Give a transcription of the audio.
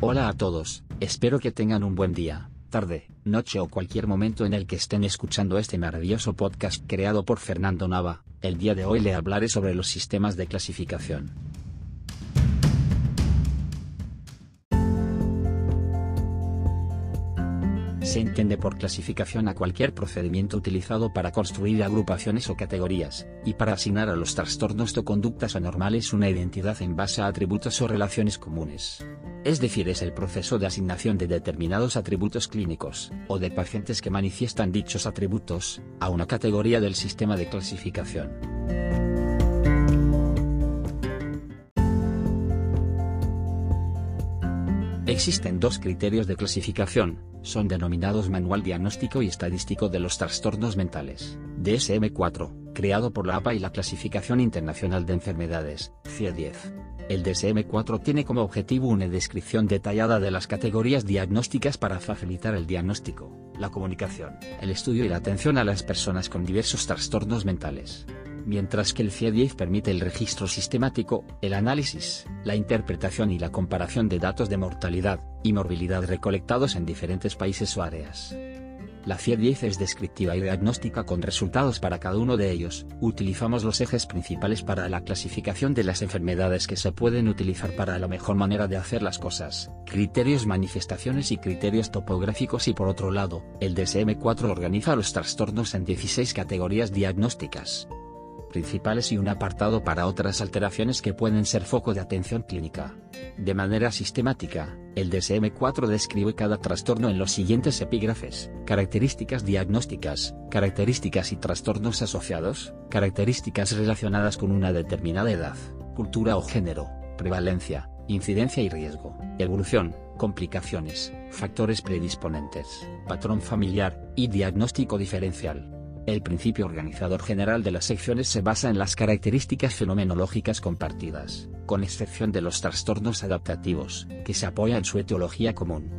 Hola a todos, espero que tengan un buen día, tarde, noche o cualquier momento en el que estén escuchando este maravilloso podcast creado por Fernando Nava. El día de hoy le hablaré sobre los sistemas de clasificación. Se entiende por clasificación a cualquier procedimiento utilizado para construir agrupaciones o categorías, y para asignar a los trastornos o conductas anormales una identidad en base a atributos o relaciones comunes. Es decir, es el proceso de asignación de determinados atributos clínicos, o de pacientes que manifiestan dichos atributos, a una categoría del sistema de clasificación. Existen dos criterios de clasificación, son denominados Manual Diagnóstico y Estadístico de los Trastornos Mentales, DSM-4, creado por la APA y la Clasificación Internacional de Enfermedades, CIE-10. El DSM-4 tiene como objetivo una descripción detallada de las categorías diagnósticas para facilitar el diagnóstico, la comunicación, el estudio y la atención a las personas con diversos trastornos mentales mientras que el CIE-10 permite el registro sistemático, el análisis, la interpretación y la comparación de datos de mortalidad y morbilidad recolectados en diferentes países o áreas. La CIE-10 es descriptiva y diagnóstica con resultados para cada uno de ellos. Utilizamos los ejes principales para la clasificación de las enfermedades que se pueden utilizar para la mejor manera de hacer las cosas, criterios manifestaciones y criterios topográficos y por otro lado, el DSM-4 organiza los trastornos en 16 categorías diagnósticas principales y un apartado para otras alteraciones que pueden ser foco de atención clínica. De manera sistemática, el DSM-4 describe cada trastorno en los siguientes epígrafes, características diagnósticas, características y trastornos asociados, características relacionadas con una determinada edad, cultura o género, prevalencia, incidencia y riesgo, evolución, complicaciones, factores predisponentes, patrón familiar, y diagnóstico diferencial. El principio organizador general de las secciones se basa en las características fenomenológicas compartidas, con excepción de los trastornos adaptativos, que se apoya en su etiología común.